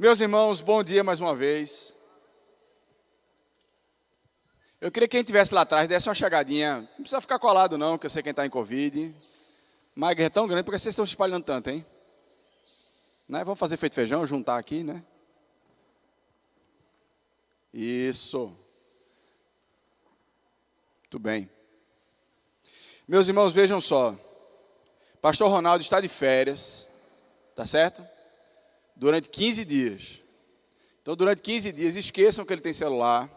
Meus irmãos, bom dia mais uma vez. Eu queria que quem estivesse lá atrás desse uma chegadinha. Não precisa ficar colado, não, que eu sei quem está em Covid. Mas é tão grande, porque vocês estão espalhando tanto, hein? Né? Vamos fazer feito feijão, juntar aqui, né? Isso. Muito bem. Meus irmãos, vejam só. Pastor Ronaldo está de férias, tá certo? Durante 15 dias. Então, durante 15 dias, esqueçam que ele tem celular.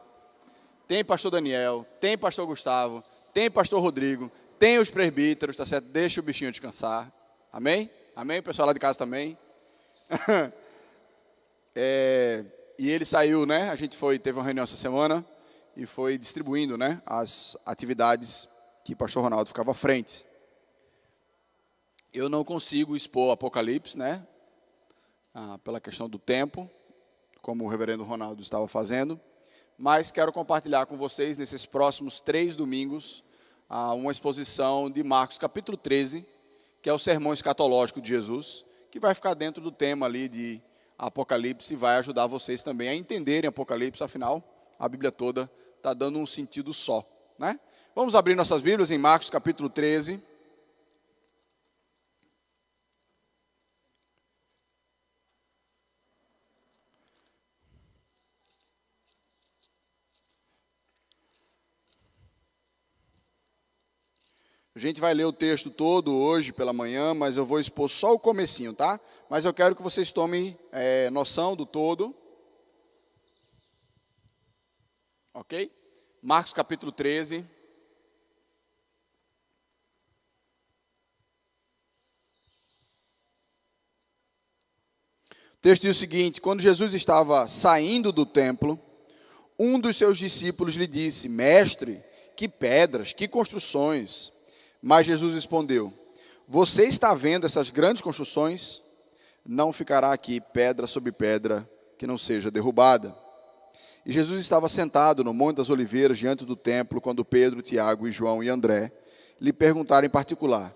Tem pastor Daniel, tem pastor Gustavo, tem pastor Rodrigo, tem os presbíteros, tá certo? Deixa o bichinho descansar. Amém? Amém? O pessoal lá de casa também. é, e ele saiu, né? A gente foi, teve uma reunião essa semana e foi distribuindo, né? As atividades que o pastor Ronaldo ficava à frente. Eu não consigo expor Apocalipse, né? Ah, pela questão do tempo, como o reverendo Ronaldo estava fazendo, mas quero compartilhar com vocês nesses próximos três domingos ah, uma exposição de Marcos capítulo 13, que é o sermão escatológico de Jesus, que vai ficar dentro do tema ali de Apocalipse e vai ajudar vocês também a entenderem Apocalipse, afinal, a Bíblia toda está dando um sentido só, né? Vamos abrir nossas Bíblias em Marcos capítulo 13. Gente vai ler o texto todo hoje pela manhã, mas eu vou expor só o comecinho, tá? Mas eu quero que vocês tomem é, noção do todo. Ok? Marcos capítulo 13. O texto diz o seguinte: Quando Jesus estava saindo do templo, um dos seus discípulos lhe disse: Mestre, que pedras, que construções. Mas Jesus respondeu: Você está vendo essas grandes construções? Não ficará aqui pedra sobre pedra que não seja derrubada. E Jesus estava sentado no Monte das Oliveiras, diante do templo, quando Pedro, Tiago e João e André lhe perguntaram em particular: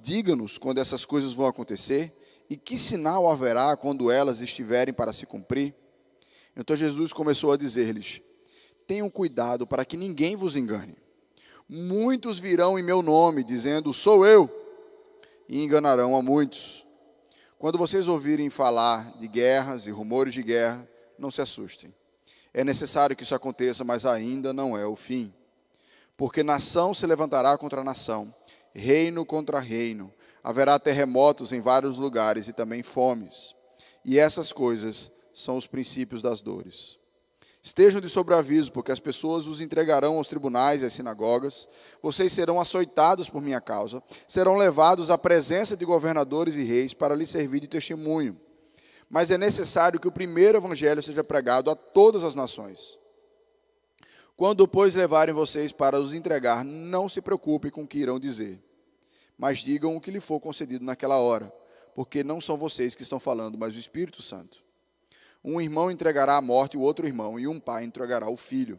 Diga-nos quando essas coisas vão acontecer e que sinal haverá quando elas estiverem para se cumprir? Então Jesus começou a dizer-lhes: Tenham cuidado para que ninguém vos engane. Muitos virão em meu nome, dizendo: Sou eu, e enganarão a muitos. Quando vocês ouvirem falar de guerras e rumores de guerra, não se assustem. É necessário que isso aconteça, mas ainda não é o fim. Porque nação se levantará contra nação, reino contra reino. Haverá terremotos em vários lugares e também fomes. E essas coisas são os princípios das dores. Estejam de sobreaviso, porque as pessoas os entregarão aos tribunais e às sinagogas. Vocês serão açoitados por minha causa, serão levados à presença de governadores e reis para lhes servir de testemunho. Mas é necessário que o primeiro evangelho seja pregado a todas as nações. Quando, pois, levarem vocês para os entregar, não se preocupem com o que irão dizer, mas digam o que lhe for concedido naquela hora, porque não são vocês que estão falando, mas o Espírito Santo. Um irmão entregará à morte o outro irmão, e um pai entregará o filho.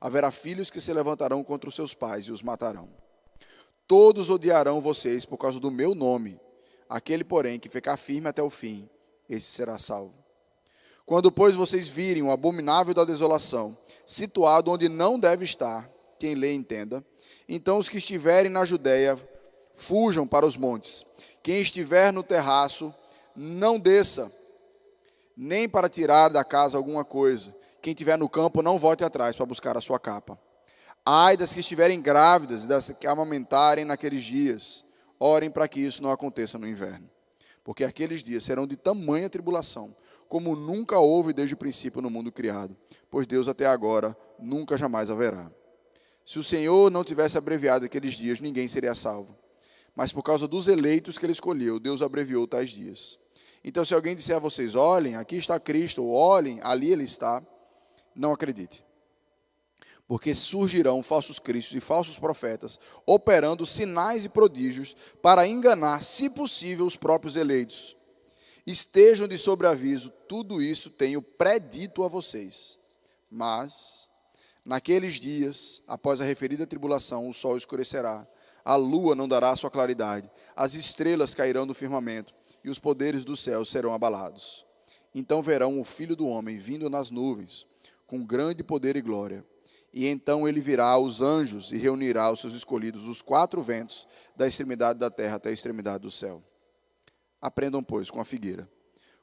Haverá filhos que se levantarão contra os seus pais e os matarão. Todos odiarão vocês por causa do meu nome. Aquele, porém, que ficar firme até o fim, esse será salvo. Quando, pois, vocês virem o abominável da desolação, situado onde não deve estar, quem lê entenda, então os que estiverem na Judéia fujam para os montes. Quem estiver no terraço, não desça nem para tirar da casa alguma coisa. Quem estiver no campo, não volte atrás para buscar a sua capa. Ai das que estiverem grávidas e das que amamentarem naqueles dias. Orem para que isso não aconteça no inverno. Porque aqueles dias serão de tamanha tribulação, como nunca houve desde o princípio no mundo criado. Pois Deus até agora nunca jamais haverá. Se o Senhor não tivesse abreviado aqueles dias, ninguém seria salvo. Mas por causa dos eleitos que ele escolheu, Deus abreviou tais dias. Então, se alguém disser a vocês, olhem, aqui está Cristo, ou olhem, ali ele está, não acredite. Porque surgirão falsos cristos e falsos profetas, operando sinais e prodígios para enganar, se possível, os próprios eleitos. Estejam de sobreaviso, tudo isso tenho predito a vocês. Mas, naqueles dias, após a referida tribulação, o sol escurecerá, a lua não dará sua claridade, as estrelas cairão do firmamento e os poderes do céu serão abalados. Então verão o Filho do Homem vindo nas nuvens, com grande poder e glória. E então ele virá os anjos e reunirá os seus escolhidos, os quatro ventos, da extremidade da terra até a extremidade do céu. Aprendam, pois, com a figueira.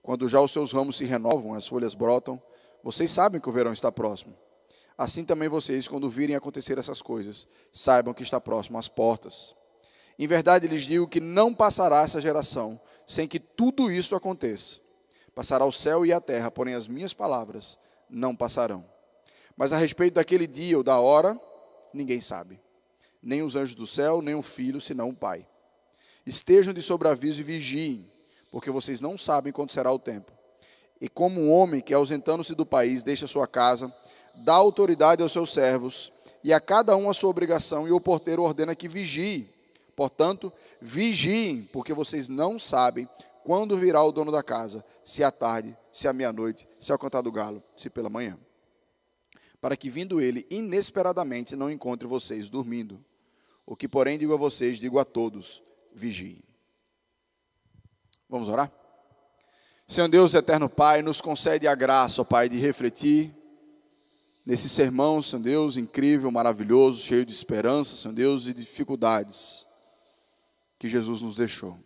Quando já os seus ramos se renovam, as folhas brotam, vocês sabem que o verão está próximo. Assim também vocês, quando virem acontecer essas coisas, saibam que está próximo às portas. Em verdade lhes digo que não passará essa geração sem que tudo isso aconteça. Passará o céu e a terra, porém as minhas palavras não passarão. Mas a respeito daquele dia ou da hora, ninguém sabe. Nem os anjos do céu, nem o filho, senão o Pai. Estejam de sobreaviso e vigiem, porque vocês não sabem quando será o tempo. E como um homem que, ausentando-se do país, deixa sua casa, dá autoridade aos seus servos, e a cada um a sua obrigação, e o porteiro ordena que vigie. Portanto, vigiem, porque vocês não sabem quando virá o dono da casa, se à tarde, se à meia-noite, se ao cantar do galo, se pela manhã. Para que vindo ele inesperadamente não encontre vocês dormindo. O que, porém, digo a vocês, digo a todos: vigiem. Vamos orar? Senhor Deus, eterno Pai, nos concede a graça, ó Pai, de refletir nesse sermão, Senhor Deus, incrível, maravilhoso, cheio de esperança, Senhor Deus, e de dificuldades que Jesus nos deixou.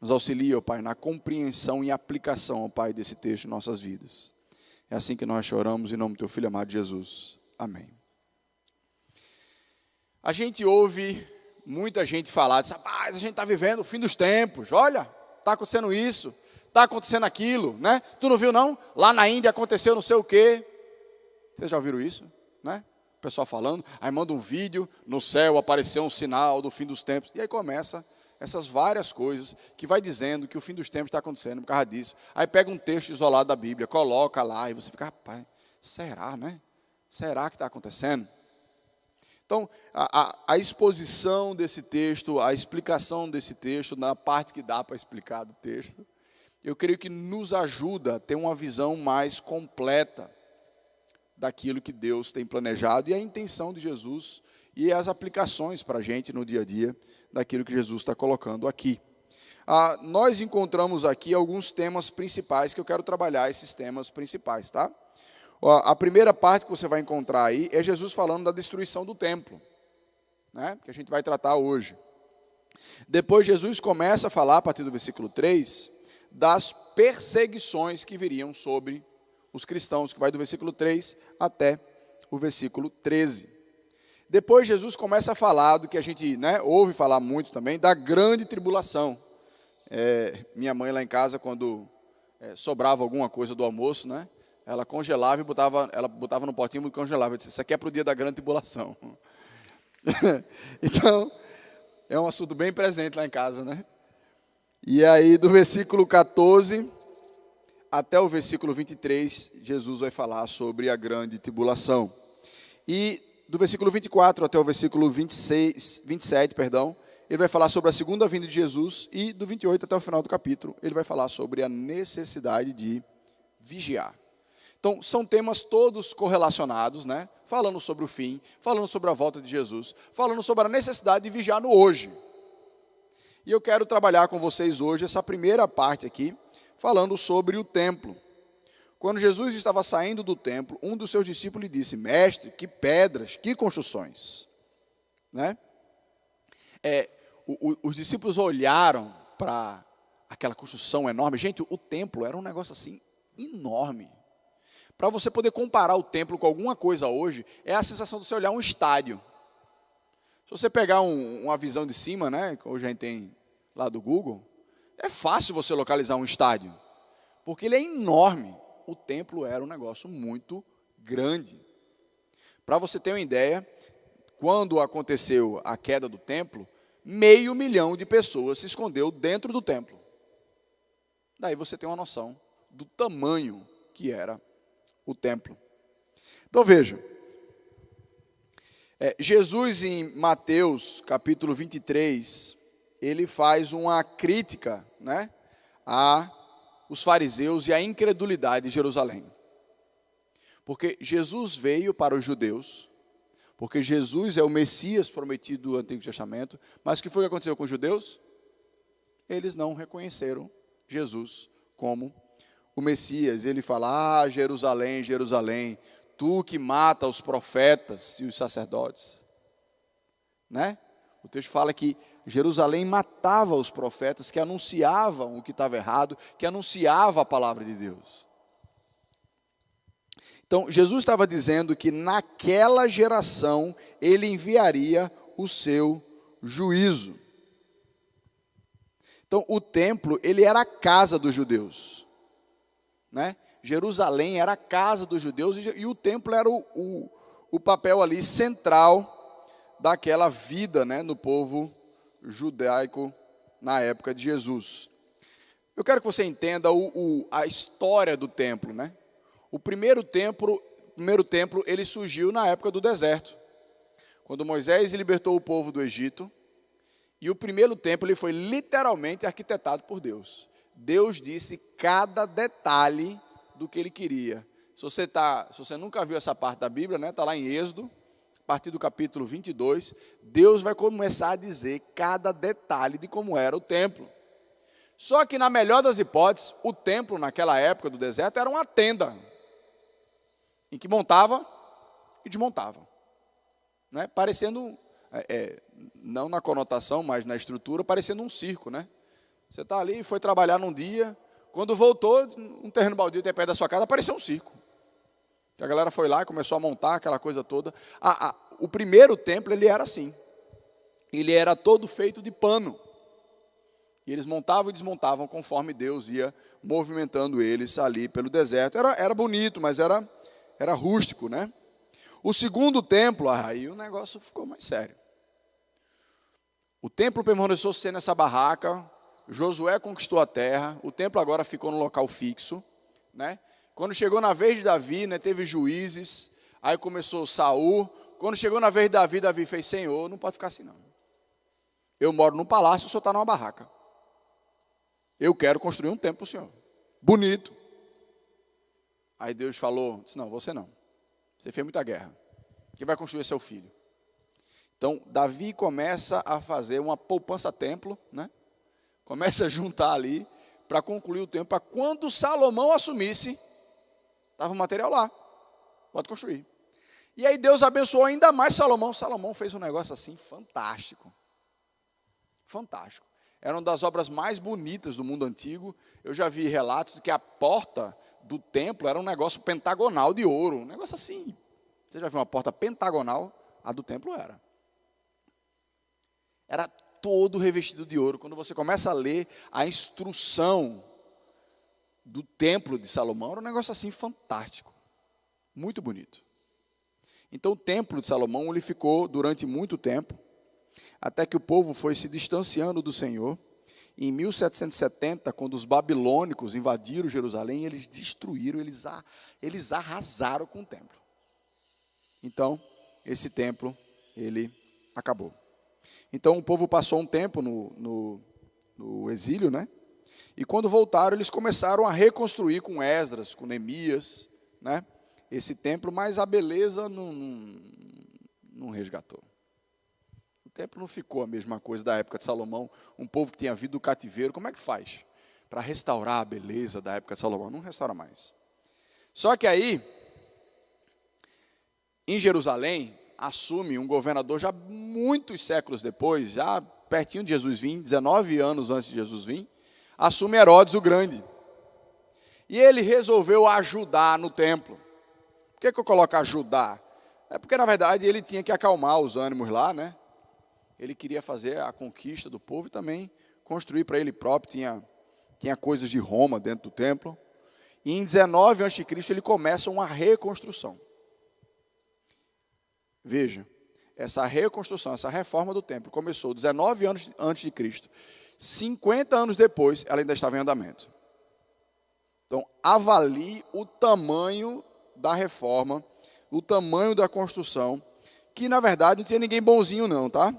Nos auxilia, ó Pai, na compreensão e aplicação, ó Pai, desse texto em nossas vidas. É assim que nós choramos em nome do Teu Filho amado Jesus. Amém. A gente ouve muita gente falar, diz, rapaz, a gente está vivendo o fim dos tempos, olha, está acontecendo isso, está acontecendo aquilo, né? Tu não viu não? Lá na Índia aconteceu não sei o quê. Vocês já ouviram isso? Né? O pessoal falando, aí manda um vídeo, no céu apareceu um sinal do fim dos tempos, e aí começa essas várias coisas que vai dizendo que o fim dos tempos está acontecendo por causa disso. Aí pega um texto isolado da Bíblia, coloca lá, e você fica, rapaz, será, né? Será que está acontecendo? Então, a, a, a, exposição desse texto, a explicação desse texto, na parte que dá para explicar do texto, eu creio que nos ajuda a ter uma visão mais completa daquilo que Deus tem planejado e a intenção de Jesus e as aplicações para a gente no dia a dia daquilo que Jesus está colocando aqui. Ah, nós encontramos aqui alguns temas principais que eu quero trabalhar, esses temas principais, tá? A primeira parte que você vai encontrar aí é Jesus falando da destruição do templo, né? que a gente vai tratar hoje. Depois, Jesus começa a falar, a partir do versículo 3, das perseguições que viriam sobre os cristãos, que vai do versículo 3 até o versículo 13. Depois Jesus começa a falar do que a gente né, ouve falar muito também, da grande tribulação. É, minha mãe lá em casa, quando é, sobrava alguma coisa do almoço, né, ela congelava e botava, ela botava no potinho e congelava. Eu disse, isso aqui é para o dia da grande tribulação. então, é um assunto bem presente lá em casa, né? E aí, do versículo 14 até o versículo 23, Jesus vai falar sobre a grande tribulação. E do versículo 24 até o versículo 26, 27, perdão, ele vai falar sobre a segunda vinda de Jesus e do 28 até o final do capítulo, ele vai falar sobre a necessidade de vigiar. Então, são temas todos correlacionados, né? Falando sobre o fim, falando sobre a volta de Jesus, falando sobre a necessidade de vigiar no hoje. E eu quero trabalhar com vocês hoje essa primeira parte aqui, falando sobre o templo. Quando Jesus estava saindo do templo, um dos seus discípulos lhe disse: Mestre, que pedras, que construções. Né? É, o, o, os discípulos olharam para aquela construção enorme. Gente, o templo era um negócio assim enorme. Para você poder comparar o templo com alguma coisa hoje, é a sensação de você olhar um estádio. Se você pegar um, uma visão de cima, né, que hoje a gente tem lá do Google, é fácil você localizar um estádio, porque ele é enorme. O templo era um negócio muito grande. Para você ter uma ideia, quando aconteceu a queda do templo, meio milhão de pessoas se escondeu dentro do templo. Daí você tem uma noção do tamanho que era o templo. Então veja, é, Jesus em Mateus capítulo 23, ele faz uma crítica né, a os fariseus e a incredulidade de Jerusalém. Porque Jesus veio para os judeus, porque Jesus é o Messias prometido do Antigo Testamento, mas o que foi que aconteceu com os judeus? Eles não reconheceram Jesus como o Messias, ele fala: Ah, Jerusalém, Jerusalém, tu que mata os profetas e os sacerdotes. Né? O texto fala que Jerusalém matava os profetas que anunciavam o que estava errado, que anunciava a palavra de Deus. Então, Jesus estava dizendo que naquela geração ele enviaria o seu juízo. Então, o templo, ele era a casa dos judeus. Né? Jerusalém era a casa dos judeus e, e o templo era o, o, o, papel ali central daquela vida né, no povo judaico na época de Jesus. Eu quero que você entenda o, a história do templo. Né? O primeiro templo, primeiro templo ele surgiu na época do deserto, quando Moisés libertou o povo do Egito e o primeiro templo ele foi literalmente arquitetado por Deus. Deus disse cada detalhe do que ele queria. Se você, tá, se você nunca viu essa parte da Bíblia, né, tá lá em Êxodo, partir do capítulo 22, Deus vai começar a dizer cada detalhe de como era o templo. Só que, na melhor das hipóteses, o templo, naquela época do deserto, era uma tenda, em que montava e desmontava, né? parecendo é, é, não na conotação, mas na estrutura, parecendo um circo, né? Você está ali, foi trabalhar num dia, quando voltou, um terreno baldio tem perto da sua casa, apareceu um circo. A galera foi lá e começou a montar aquela coisa toda. Ah, ah, o primeiro templo, ele era assim. Ele era todo feito de pano. E eles montavam e desmontavam conforme Deus ia movimentando eles ali pelo deserto. Era, era bonito, mas era, era rústico, né? O segundo templo, aí o negócio ficou mais sério. O templo permaneceu sendo essa barraca, Josué conquistou a terra, o templo agora ficou no local fixo, né? Quando chegou na vez de Davi, né, teve juízes, aí começou Saul. Quando chegou na vez de Davi, Davi fez: Senhor, não pode ficar assim não. Eu moro num palácio, o senhor está numa barraca. Eu quero construir um templo para o senhor. Bonito. Aí Deus falou: Não, você não. Você fez muita guerra. Quem vai construir é seu filho. Então, Davi começa a fazer uma poupança-templo, né? começa a juntar ali para concluir o templo, para quando Salomão assumisse, estava o material lá, pode construir. E aí Deus abençoou ainda mais Salomão. Salomão fez um negócio assim fantástico. Fantástico. Era uma das obras mais bonitas do mundo antigo. Eu já vi relatos de que a porta do templo era um negócio pentagonal de ouro. Um negócio assim. Você já viu uma porta pentagonal? A do templo era era todo revestido de ouro. Quando você começa a ler a instrução do templo de Salomão, era um negócio assim fantástico, muito bonito. Então o templo de Salomão ele ficou durante muito tempo, até que o povo foi se distanciando do Senhor. Em 1770, quando os babilônicos invadiram Jerusalém, eles destruíram, eles, eles arrasaram com o templo. Então, esse templo, ele acabou. Então o povo passou um tempo no, no, no exílio, né? E quando voltaram, eles começaram a reconstruir com Esdras, com Neemias, né? Esse templo, mas a beleza não, não, não resgatou. O templo não ficou a mesma coisa da época de Salomão. Um povo que tinha vindo do cativeiro, como é que faz para restaurar a beleza da época de Salomão? Não restaura mais. Só que aí, em Jerusalém, assume um governador já muitos séculos depois, já pertinho de Jesus vir, 19 anos antes de Jesus vir, assume Herodes o Grande. E ele resolveu ajudar no templo. Por que, que eu coloco ajudar? É porque, na verdade, ele tinha que acalmar os ânimos lá, né? Ele queria fazer a conquista do povo e também construir para ele próprio. Tinha, tinha coisas de Roma dentro do templo. E em 19 a.C. ele começa uma reconstrução. Veja, essa reconstrução, essa reforma do templo começou 19 anos antes de Cristo. 50 anos depois, ela ainda estava em andamento. Então, avalie o tamanho da reforma, o tamanho da construção, que na verdade não tinha ninguém bonzinho não, tá?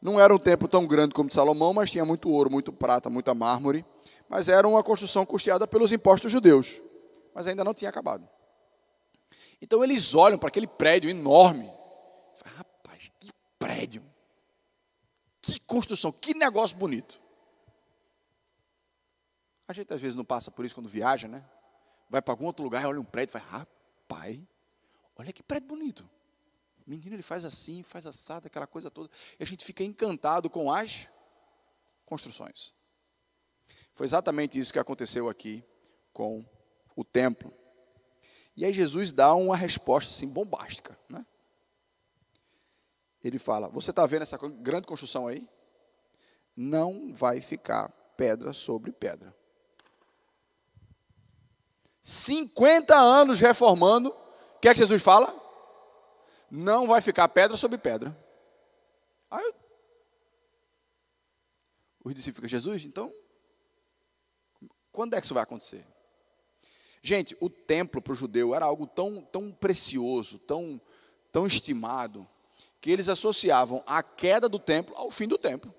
Não era um templo tão grande como de Salomão, mas tinha muito ouro, muito prata, muita mármore, mas era uma construção custeada pelos impostos judeus, mas ainda não tinha acabado. Então eles olham para aquele prédio enorme. Rapaz, que prédio. Que construção, que negócio bonito. A gente às vezes não passa por isso quando viaja, né? Vai para algum outro lugar, olha um prédio e fala, rapaz, olha que prédio bonito. Menino, ele faz assim, faz assado, aquela coisa toda. E a gente fica encantado com as construções. Foi exatamente isso que aconteceu aqui com o templo. E aí Jesus dá uma resposta assim bombástica, né? Ele fala: Você está vendo essa grande construção aí? Não vai ficar pedra sobre pedra. 50 anos reformando, o que é que Jesus fala? Não vai ficar pedra sobre pedra. Aí eu... os discípulos ficam, Jesus, então, quando é que isso vai acontecer? Gente, o templo para o judeu era algo tão, tão precioso, tão, tão estimado, que eles associavam a queda do templo ao fim do templo.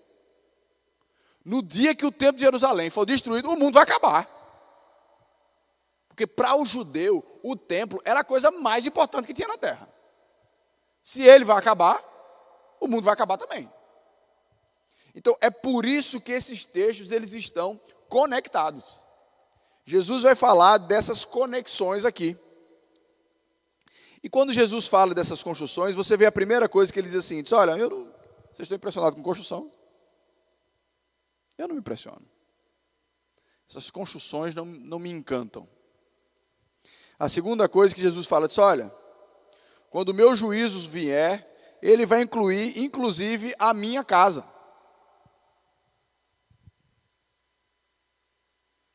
No dia que o templo de Jerusalém for destruído, o mundo vai acabar. Porque para o judeu, o templo era a coisa mais importante que tinha na terra. Se ele vai acabar, o mundo vai acabar também. Então é por isso que esses textos eles estão conectados. Jesus vai falar dessas conexões aqui. E quando Jesus fala dessas construções, você vê a primeira coisa que ele diz assim: diz, olha, eu não, vocês estão impressionados com construção? Eu não me impressiono. Essas construções não, não me encantam. A segunda coisa que Jesus fala, diz, olha, quando o meu juízo vier, ele vai incluir, inclusive, a minha casa.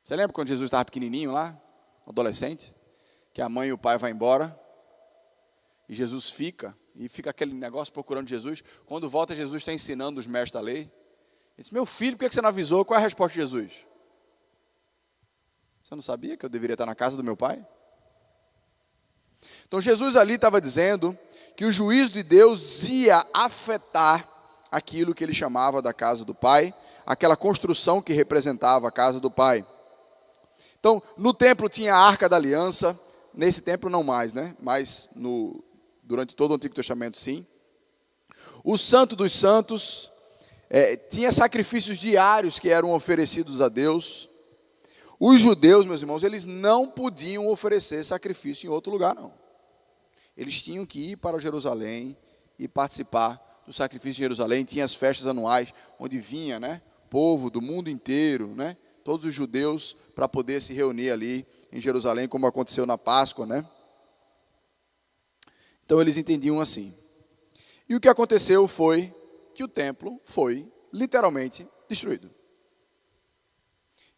Você lembra quando Jesus estava pequenininho lá, adolescente, que a mãe e o pai vão embora e Jesus fica e fica aquele negócio procurando Jesus. Quando volta, Jesus está ensinando os mestres da lei. Ele disse: Meu filho, por que você não avisou? Qual é a resposta de Jesus? Você não sabia que eu deveria estar na casa do meu pai? Então Jesus ali estava dizendo que o juízo de Deus ia afetar aquilo que ele chamava da casa do Pai, aquela construção que representava a casa do Pai. Então, no templo tinha a arca da aliança, nesse templo não mais, né? Mas no, durante todo o Antigo Testamento, sim. O Santo dos Santos é, tinha sacrifícios diários que eram oferecidos a Deus. Os judeus, meus irmãos, eles não podiam oferecer sacrifício em outro lugar, não. Eles tinham que ir para Jerusalém e participar do sacrifício de Jerusalém. Tinha as festas anuais, onde vinha, né, povo do mundo inteiro, né, todos os judeus, para poder se reunir ali em Jerusalém, como aconteceu na Páscoa, né. Então eles entendiam assim. E o que aconteceu foi que o templo foi literalmente destruído.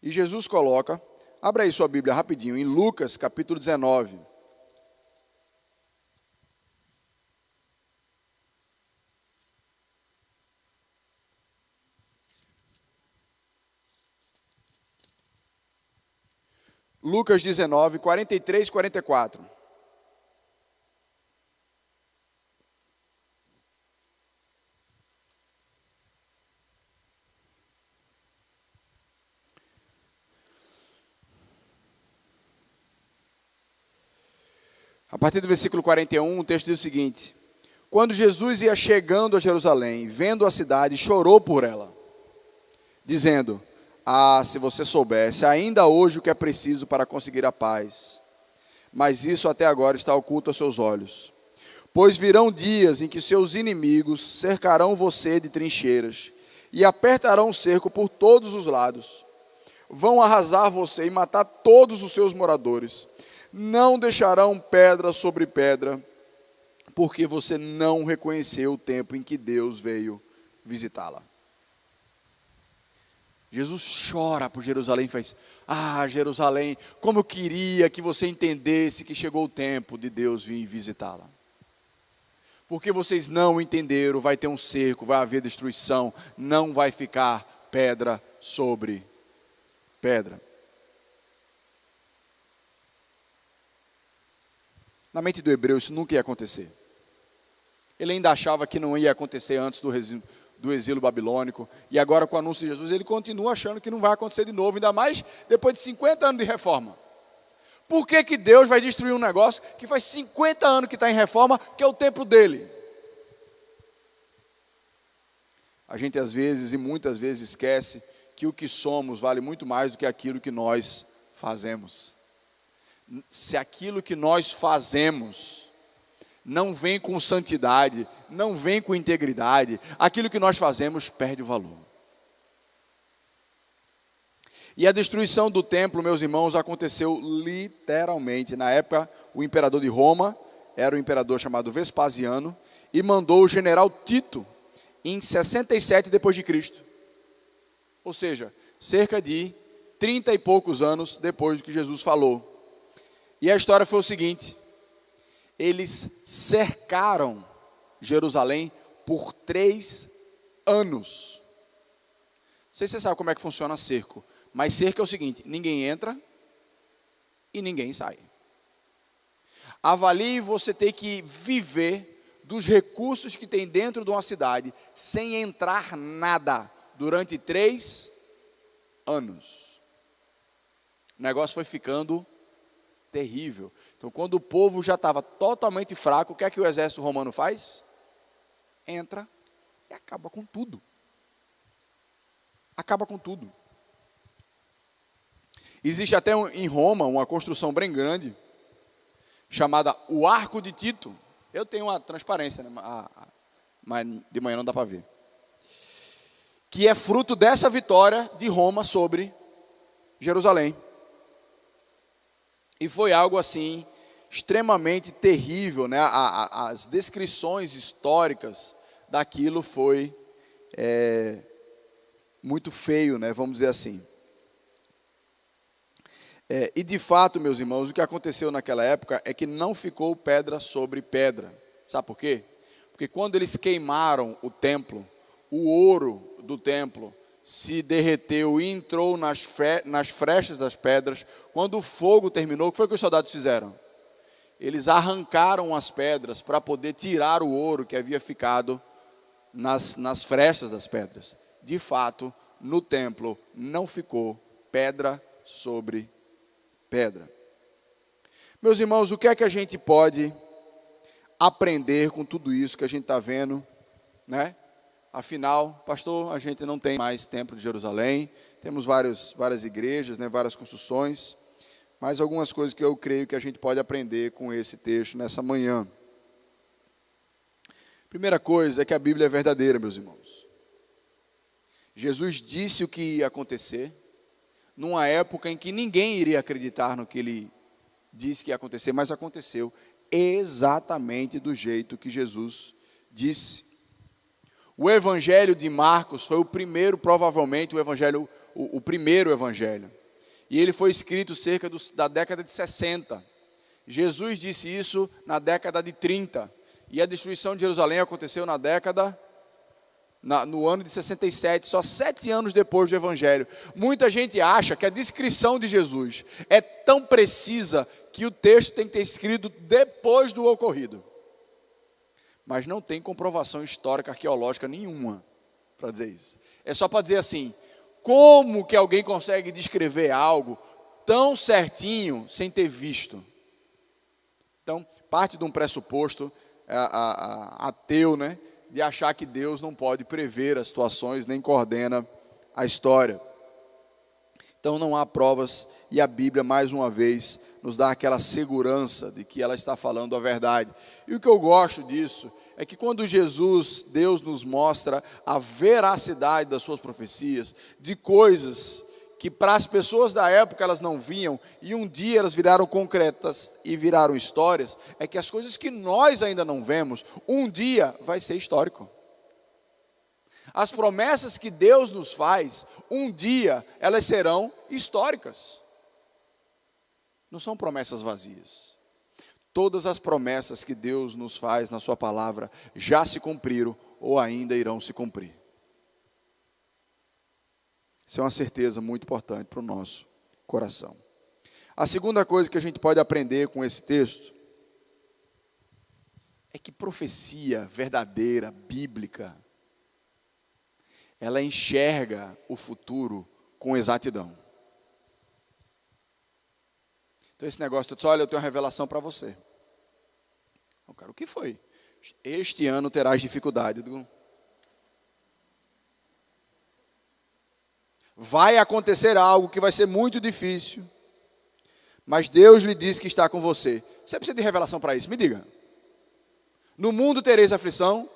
E Jesus coloca, abra aí sua Bíblia rapidinho, em Lucas capítulo 19. Lucas 19, 43 e 44. Partir do versículo 41, o texto diz o seguinte: Quando Jesus ia chegando a Jerusalém, vendo a cidade, chorou por ela, dizendo: Ah, se você soubesse ainda hoje o que é preciso para conseguir a paz. Mas isso até agora está oculto aos seus olhos. Pois virão dias em que seus inimigos cercarão você de trincheiras e apertarão o cerco por todos os lados. Vão arrasar você e matar todos os seus moradores não deixarão pedra sobre pedra, porque você não reconheceu o tempo em que Deus veio visitá-la. Jesus chora por Jerusalém e faz: Ah, Jerusalém, como eu queria que você entendesse que chegou o tempo de Deus vir visitá-la. Porque vocês não entenderam, vai ter um cerco, vai haver destruição, não vai ficar pedra sobre pedra. Na mente do hebreu, isso nunca ia acontecer. Ele ainda achava que não ia acontecer antes do exílio, do exílio babilônico. E agora, com o anúncio de Jesus, ele continua achando que não vai acontecer de novo, ainda mais depois de 50 anos de reforma. Por que, que Deus vai destruir um negócio que faz 50 anos que está em reforma, que é o templo dele? A gente às vezes e muitas vezes esquece que o que somos vale muito mais do que aquilo que nós fazemos. Se aquilo que nós fazemos não vem com santidade, não vem com integridade, aquilo que nós fazemos perde o valor. E a destruição do templo, meus irmãos, aconteceu literalmente. Na época, o imperador de Roma era o imperador chamado Vespasiano e mandou o general Tito em 67 depois de Cristo. Ou seja, cerca de 30 e poucos anos depois do que Jesus falou. E a história foi o seguinte: eles cercaram Jerusalém por três anos. Não sei se você sabe como é que funciona cerco, mas cerco é o seguinte: ninguém entra e ninguém sai. Avalie você ter que viver dos recursos que tem dentro de uma cidade sem entrar nada durante três anos. O negócio foi ficando terrível. Então, quando o povo já estava totalmente fraco, o que é que o exército romano faz? Entra e acaba com tudo. Acaba com tudo. Existe até em Roma uma construção bem grande, chamada o Arco de Tito. Eu tenho uma transparência, né? mas de manhã não dá para ver. Que é fruto dessa vitória de Roma sobre Jerusalém. E foi algo assim extremamente terrível, né? as descrições históricas daquilo foi é, muito feio, né? Vamos dizer assim. É, e de fato, meus irmãos, o que aconteceu naquela época é que não ficou pedra sobre pedra. Sabe por quê? Porque quando eles queimaram o templo, o ouro do templo se derreteu e entrou nas, fre nas frechas das pedras. Quando o fogo terminou, o que foi que os soldados fizeram? Eles arrancaram as pedras para poder tirar o ouro que havia ficado nas, nas frestas das pedras. De fato, no templo não ficou pedra sobre pedra. Meus irmãos, o que é que a gente pode aprender com tudo isso que a gente está vendo, né? Afinal, pastor, a gente não tem mais templo de Jerusalém, temos vários, várias igrejas, né, várias construções, mas algumas coisas que eu creio que a gente pode aprender com esse texto nessa manhã. Primeira coisa é que a Bíblia é verdadeira, meus irmãos. Jesus disse o que ia acontecer, numa época em que ninguém iria acreditar no que ele disse que ia acontecer, mas aconteceu exatamente do jeito que Jesus disse. O Evangelho de Marcos foi o primeiro, provavelmente, o evangelho, o, o primeiro evangelho. E ele foi escrito cerca do, da década de 60. Jesus disse isso na década de 30. E a destruição de Jerusalém aconteceu na década, na, no ano de 67, só sete anos depois do Evangelho. Muita gente acha que a descrição de Jesus é tão precisa que o texto tem que ter escrito depois do ocorrido mas não tem comprovação histórica arqueológica nenhuma para dizer isso. É só para dizer assim: como que alguém consegue descrever algo tão certinho sem ter visto? Então, parte de um pressuposto a, a, a, ateu, né, de achar que Deus não pode prever as situações nem coordena a história. Então, não há provas e a Bíblia, mais uma vez, nos dá aquela segurança de que ela está falando a verdade. E o que eu gosto disso é que quando Jesus, Deus nos mostra a veracidade das suas profecias, de coisas que para as pessoas da época elas não viam e um dia elas viraram concretas e viraram histórias, é que as coisas que nós ainda não vemos, um dia vai ser histórico. As promessas que Deus nos faz, um dia elas serão históricas. Não são promessas vazias. Todas as promessas que Deus nos faz na Sua palavra já se cumpriram ou ainda irão se cumprir. Isso é uma certeza muito importante para o nosso coração. A segunda coisa que a gente pode aprender com esse texto é que profecia verdadeira, bíblica, ela enxerga o futuro com exatidão. Então esse negócio, diz, olha, eu tenho uma revelação para você. O cara, o que foi? Este ano terás dificuldade. Digo, vai acontecer algo que vai ser muito difícil, mas Deus lhe diz que está com você. Você precisa de revelação para isso? Me diga. No mundo tereis aflição,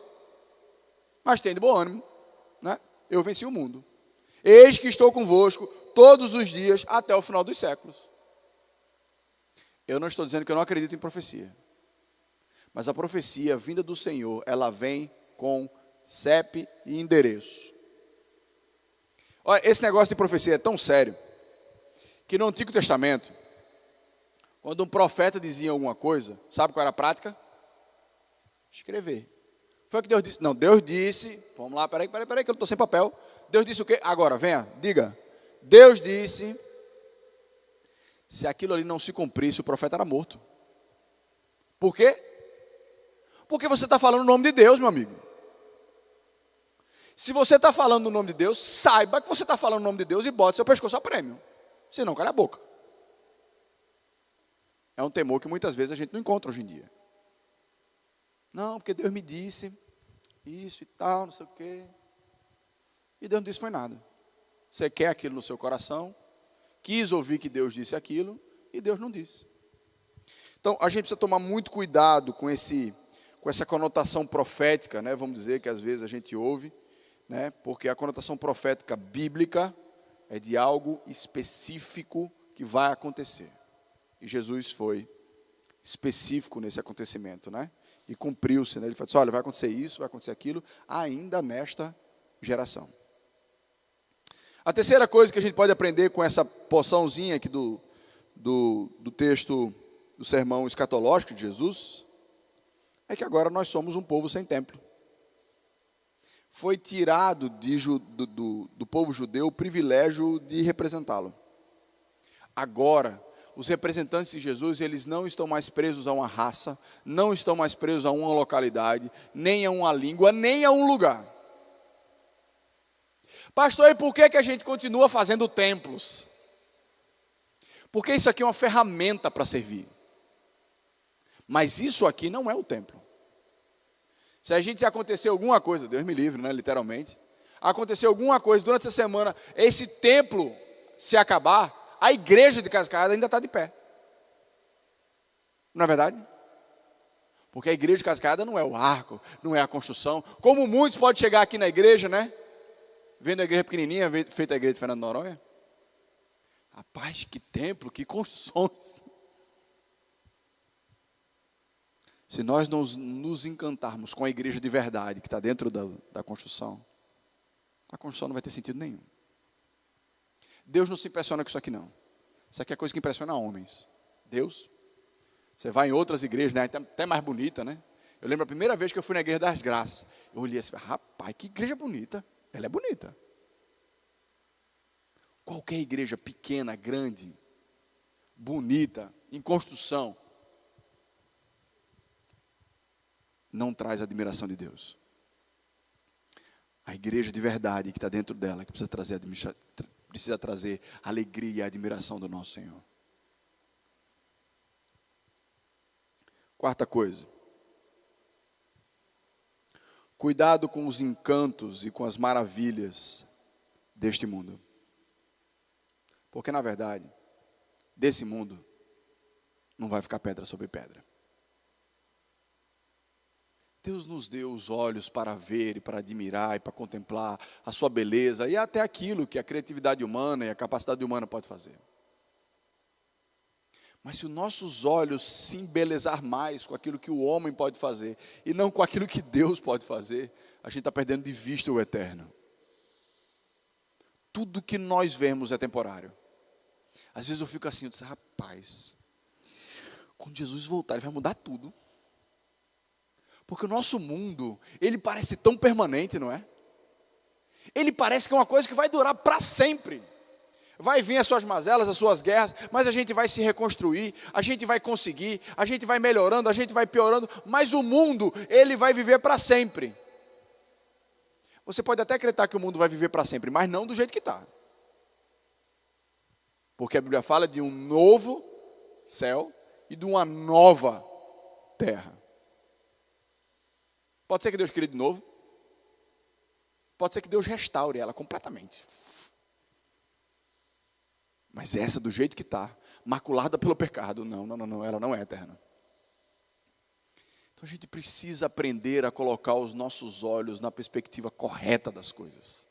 mas tem de bom ânimo, né? Eu venci o mundo. Eis que estou convosco todos os dias até o final dos séculos. Eu não estou dizendo que eu não acredito em profecia. Mas a profecia vinda do Senhor, ela vem com CEP e endereço. Olha, esse negócio de profecia é tão sério que no Antigo Testamento, quando um profeta dizia alguma coisa, sabe qual era a prática? Escrever. Foi o que Deus disse. Não, Deus disse. Vamos lá, peraí, peraí, peraí, que eu estou sem papel. Deus disse o quê? Agora, venha, diga. Deus disse. Se aquilo ali não se cumprisse, o profeta era morto. Por quê? Porque você está falando o nome de Deus, meu amigo. Se você está falando o nome de Deus, saiba que você está falando o nome de Deus e bote seu pescoço a prêmio. Senão, cala a boca. É um temor que muitas vezes a gente não encontra hoje em dia. Não, porque Deus me disse isso e tal, não sei o quê. E Deus não disse foi nada. Você quer aquilo no seu coração, quis ouvir que Deus disse aquilo, e Deus não disse. Então, a gente precisa tomar muito cuidado com esse com essa conotação profética, né, vamos dizer que às vezes a gente ouve, né, porque a conotação profética bíblica é de algo específico que vai acontecer. E Jesus foi específico nesse acontecimento, né? E cumpriu-se, né? Ele falou assim, olha, vai acontecer isso, vai acontecer aquilo, ainda nesta geração. A terceira coisa que a gente pode aprender com essa porçãozinha aqui do, do, do texto do sermão escatológico de Jesus, é que agora nós somos um povo sem templo. Foi tirado de, do, do, do povo judeu o privilégio de representá-lo. Agora, os representantes de Jesus, eles não estão mais presos a uma raça, não estão mais presos a uma localidade, nem a uma língua, nem a um lugar. Pastor, e por que, que a gente continua fazendo templos? Porque isso aqui é uma ferramenta para servir. Mas isso aqui não é o templo. Se a gente acontecer alguma coisa, Deus me livre, né, literalmente, acontecer alguma coisa durante essa semana, esse templo se acabar, a igreja de Cascada ainda está de pé. Não é verdade? Porque a igreja de Cascada não é o arco, não é a construção. Como muitos podem chegar aqui na igreja, né? Vendo a igreja pequenininha, feita a igreja de Fernando Noronha. Rapaz, que templo, que construções. Se nós nos, nos encantarmos com a igreja de verdade que está dentro da, da construção, a construção não vai ter sentido nenhum. Deus não se impressiona com isso aqui, não. Isso aqui é coisa que impressiona homens. Deus. Você vai em outras igrejas, né? até mais bonita, né? Eu lembro a primeira vez que eu fui na igreja das graças. Eu olhei assim, rapaz, que igreja bonita. Ela é bonita. Qualquer igreja pequena, grande, bonita, em construção, não traz admiração de Deus. A igreja de verdade que está dentro dela, que precisa trazer, precisa trazer alegria e admiração do nosso Senhor. Quarta coisa. Cuidado com os encantos e com as maravilhas deste mundo. Porque, na verdade, desse mundo não vai ficar pedra sobre pedra. Deus nos deu os olhos para ver e para admirar e para contemplar a sua beleza e até aquilo que a criatividade humana e a capacidade humana pode fazer. Mas se os nossos olhos se embelezar mais com aquilo que o homem pode fazer e não com aquilo que Deus pode fazer, a gente está perdendo de vista o eterno. Tudo que nós vemos é temporário. Às vezes eu fico assim, eu disse, rapaz, quando Jesus voltar, ele vai mudar tudo. Porque o nosso mundo, ele parece tão permanente, não é? Ele parece que é uma coisa que vai durar para sempre. Vai vir as suas mazelas, as suas guerras, mas a gente vai se reconstruir, a gente vai conseguir, a gente vai melhorando, a gente vai piorando, mas o mundo, ele vai viver para sempre. Você pode até acreditar que o mundo vai viver para sempre, mas não do jeito que está. Porque a Bíblia fala de um novo céu e de uma nova terra. Pode ser que Deus crie de novo. Pode ser que Deus restaure ela completamente. Mas essa do jeito que está, maculada pelo pecado, não, não, não, não, ela não é eterna. Então a gente precisa aprender a colocar os nossos olhos na perspectiva correta das coisas.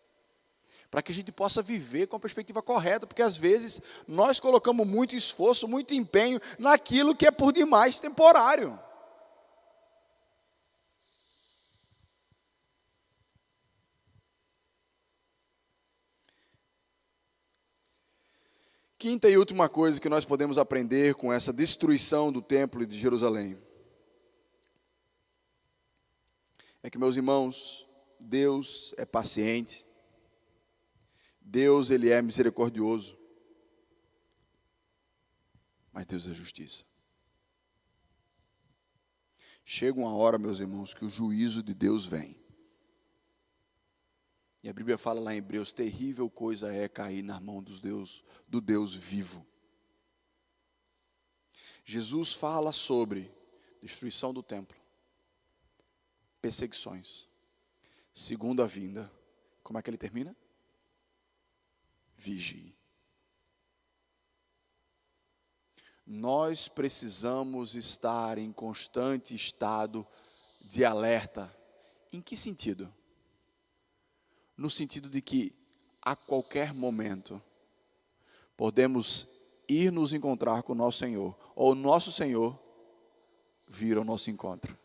Para que a gente possa viver com a perspectiva correta, porque às vezes nós colocamos muito esforço, muito empenho naquilo que é por demais temporário. Quinta e última coisa que nós podemos aprender com essa destruição do templo de Jerusalém é que, meus irmãos, Deus é paciente, Deus ele é misericordioso, mas Deus é justiça. Chega uma hora, meus irmãos, que o juízo de Deus vem. E a Bíblia fala lá em Hebreus: terrível coisa é cair na mão dos Deus, do Deus vivo. Jesus fala sobre destruição do templo perseguições. Segunda vinda, como é que ele termina? Vigie. Nós precisamos estar em constante estado de alerta. Em que sentido? No sentido de que a qualquer momento podemos ir nos encontrar com o nosso Senhor, ou o nosso Senhor vir ao nosso encontro.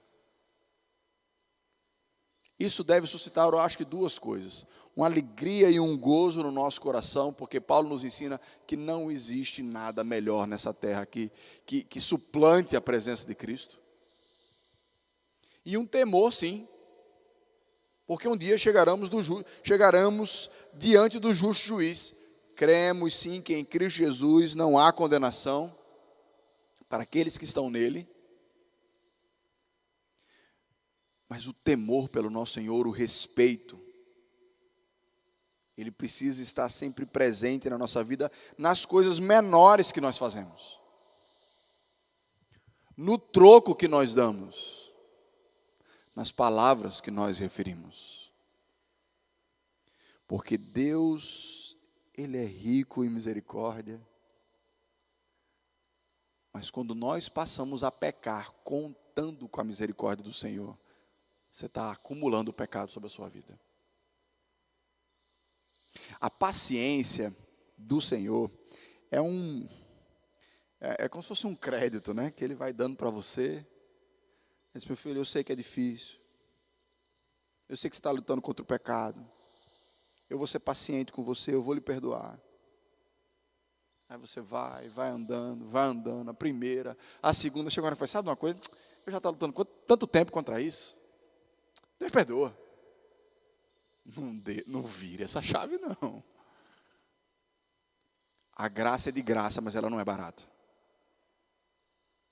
Isso deve suscitar, eu acho que duas coisas: uma alegria e um gozo no nosso coração, porque Paulo nos ensina que não existe nada melhor nessa terra que, que, que suplante a presença de Cristo. E um temor, sim, porque um dia chegaremos, ju, chegaremos diante do justo juiz. Cremos sim que em Cristo Jesus não há condenação para aqueles que estão nele mas o temor pelo nosso Senhor, o respeito, ele precisa estar sempre presente na nossa vida, nas coisas menores que nós fazemos, no troco que nós damos, nas palavras que nós referimos. Porque Deus, Ele é rico em misericórdia, mas quando nós passamos a pecar contando com a misericórdia do Senhor, você está acumulando o pecado sobre a sua vida. A paciência do Senhor é um. É, é como se fosse um crédito, né? Que Ele vai dando para você. Ele diz, meu filho, eu sei que é difícil. Eu sei que você está lutando contra o pecado. Eu vou ser paciente com você, eu vou lhe perdoar. Aí você vai, vai andando, vai andando. A primeira, a segunda, chegou e fala, sabe uma coisa? Eu já estou lutando tanto tempo contra isso. Deus perdoa. Não, dê, não vire essa chave, não. A graça é de graça, mas ela não é barata.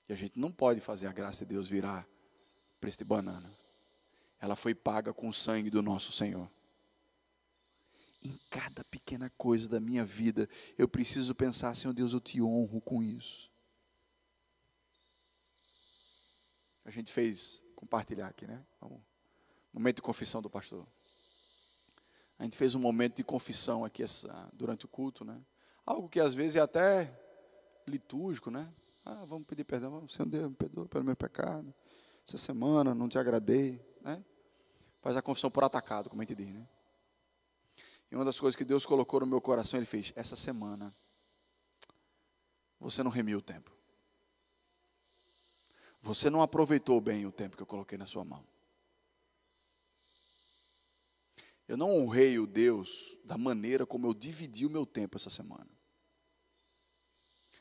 E a gente não pode fazer a graça de Deus virar preço de banana. Ela foi paga com o sangue do nosso Senhor. Em cada pequena coisa da minha vida, eu preciso pensar, Senhor Deus, eu te honro com isso. A gente fez compartilhar aqui, né? Vamos. Momento de confissão do pastor. A gente fez um momento de confissão aqui essa, durante o culto, né? Algo que às vezes é até litúrgico, né? Ah, vamos pedir perdão, Senhor Deus, me perdoa pelo meu pecado. Essa semana não te agradei, né? Faz a confissão por atacado, como a gente diz, né? E uma das coisas que Deus colocou no meu coração, Ele fez: essa semana, você não remiu o tempo. Você não aproveitou bem o tempo que eu coloquei na sua mão. Eu não honrei o Deus da maneira como eu dividi o meu tempo essa semana.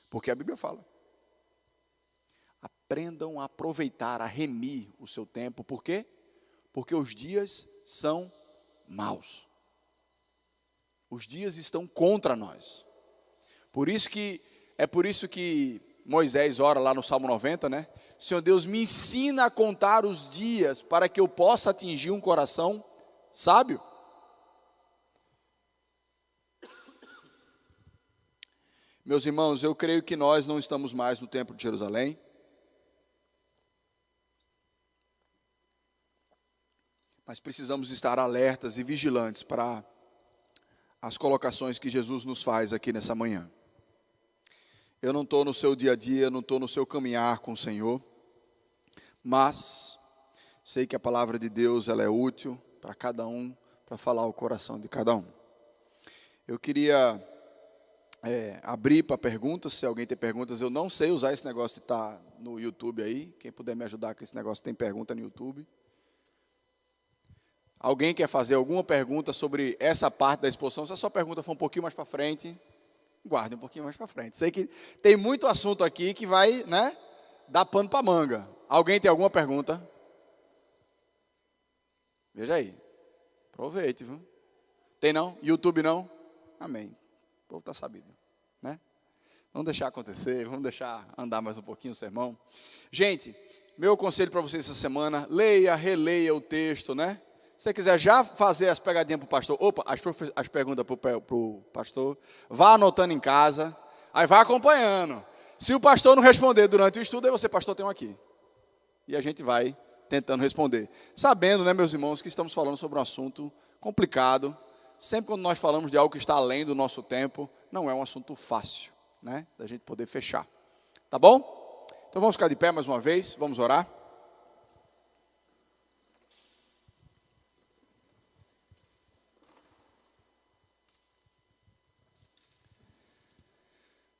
Porque a Bíblia fala. Aprendam a aproveitar, a remir o seu tempo. Por quê? Porque os dias são maus. Os dias estão contra nós. Por isso que é por isso que Moisés ora lá no Salmo 90, né? Senhor Deus, me ensina a contar os dias para que eu possa atingir um coração sábio. Meus irmãos, eu creio que nós não estamos mais no Templo de Jerusalém. Mas precisamos estar alertas e vigilantes para as colocações que Jesus nos faz aqui nessa manhã. Eu não estou no seu dia a dia, não estou no seu caminhar com o Senhor, mas sei que a palavra de Deus ela é útil para cada um, para falar o coração de cada um. Eu queria é, abrir para perguntas, se alguém tem perguntas. Eu não sei usar esse negócio de estar tá no YouTube aí. Quem puder me ajudar com esse negócio, tem pergunta no YouTube. Alguém quer fazer alguma pergunta sobre essa parte da exposição? Se a sua pergunta for um pouquinho mais para frente, guarde um pouquinho mais para frente. Sei que tem muito assunto aqui que vai, né, dar pano para manga. Alguém tem alguma pergunta? Veja aí. Aproveite, viu? Tem não? YouTube não? Amém. O povo está sabido, né? Vamos deixar acontecer, vamos deixar andar mais um pouquinho o sermão. Gente, meu conselho para vocês essa semana, leia, releia o texto, né? Se você quiser já fazer as pegadinhas para o pastor, opa, as, as perguntas para o pastor, vá anotando em casa, aí vá acompanhando. Se o pastor não responder durante o estudo, aí você, pastor, tem um aqui. E a gente vai tentando responder. Sabendo, né, meus irmãos, que estamos falando sobre um assunto complicado. Sempre quando nós falamos de algo que está além do nosso tempo, não é um assunto fácil, né, da gente poder fechar. Tá bom? Então vamos ficar de pé mais uma vez, vamos orar.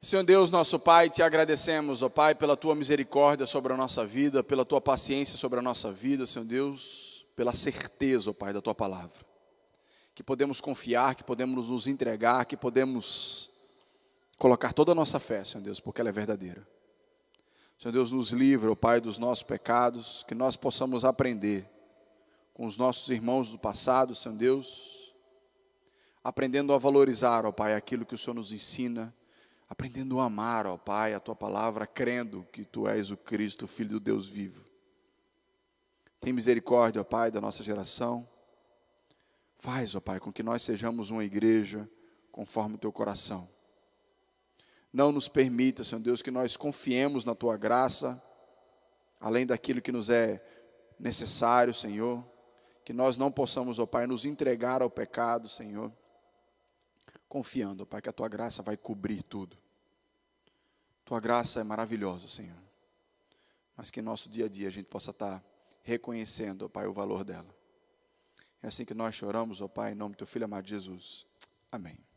Senhor Deus, nosso Pai, te agradecemos, ó Pai, pela tua misericórdia sobre a nossa vida, pela tua paciência sobre a nossa vida, Senhor Deus, pela certeza, ó Pai, da tua palavra. Que podemos confiar, que podemos nos entregar, que podemos colocar toda a nossa fé, Senhor Deus, porque ela é verdadeira. Senhor Deus, nos livra, ó Pai, dos nossos pecados, que nós possamos aprender com os nossos irmãos do passado, Senhor Deus, aprendendo a valorizar, ó Pai, aquilo que o Senhor nos ensina aprendendo a amar, ó Pai, a tua palavra, crendo que tu és o Cristo, o Filho do Deus vivo. Tem misericórdia, ó Pai, da nossa geração. Faz, ó Pai, com que nós sejamos uma igreja conforme o teu coração. Não nos permita, Senhor Deus, que nós confiemos na tua graça, além daquilo que nos é necessário, Senhor. Que nós não possamos, ó Pai, nos entregar ao pecado, Senhor confiando, Pai, que a tua graça vai cobrir tudo. Tua graça é maravilhosa, Senhor. Mas que nosso dia a dia a gente possa estar reconhecendo, Pai, o valor dela. É assim que nós choramos, ó Pai, em nome do teu filho amado Jesus. Amém.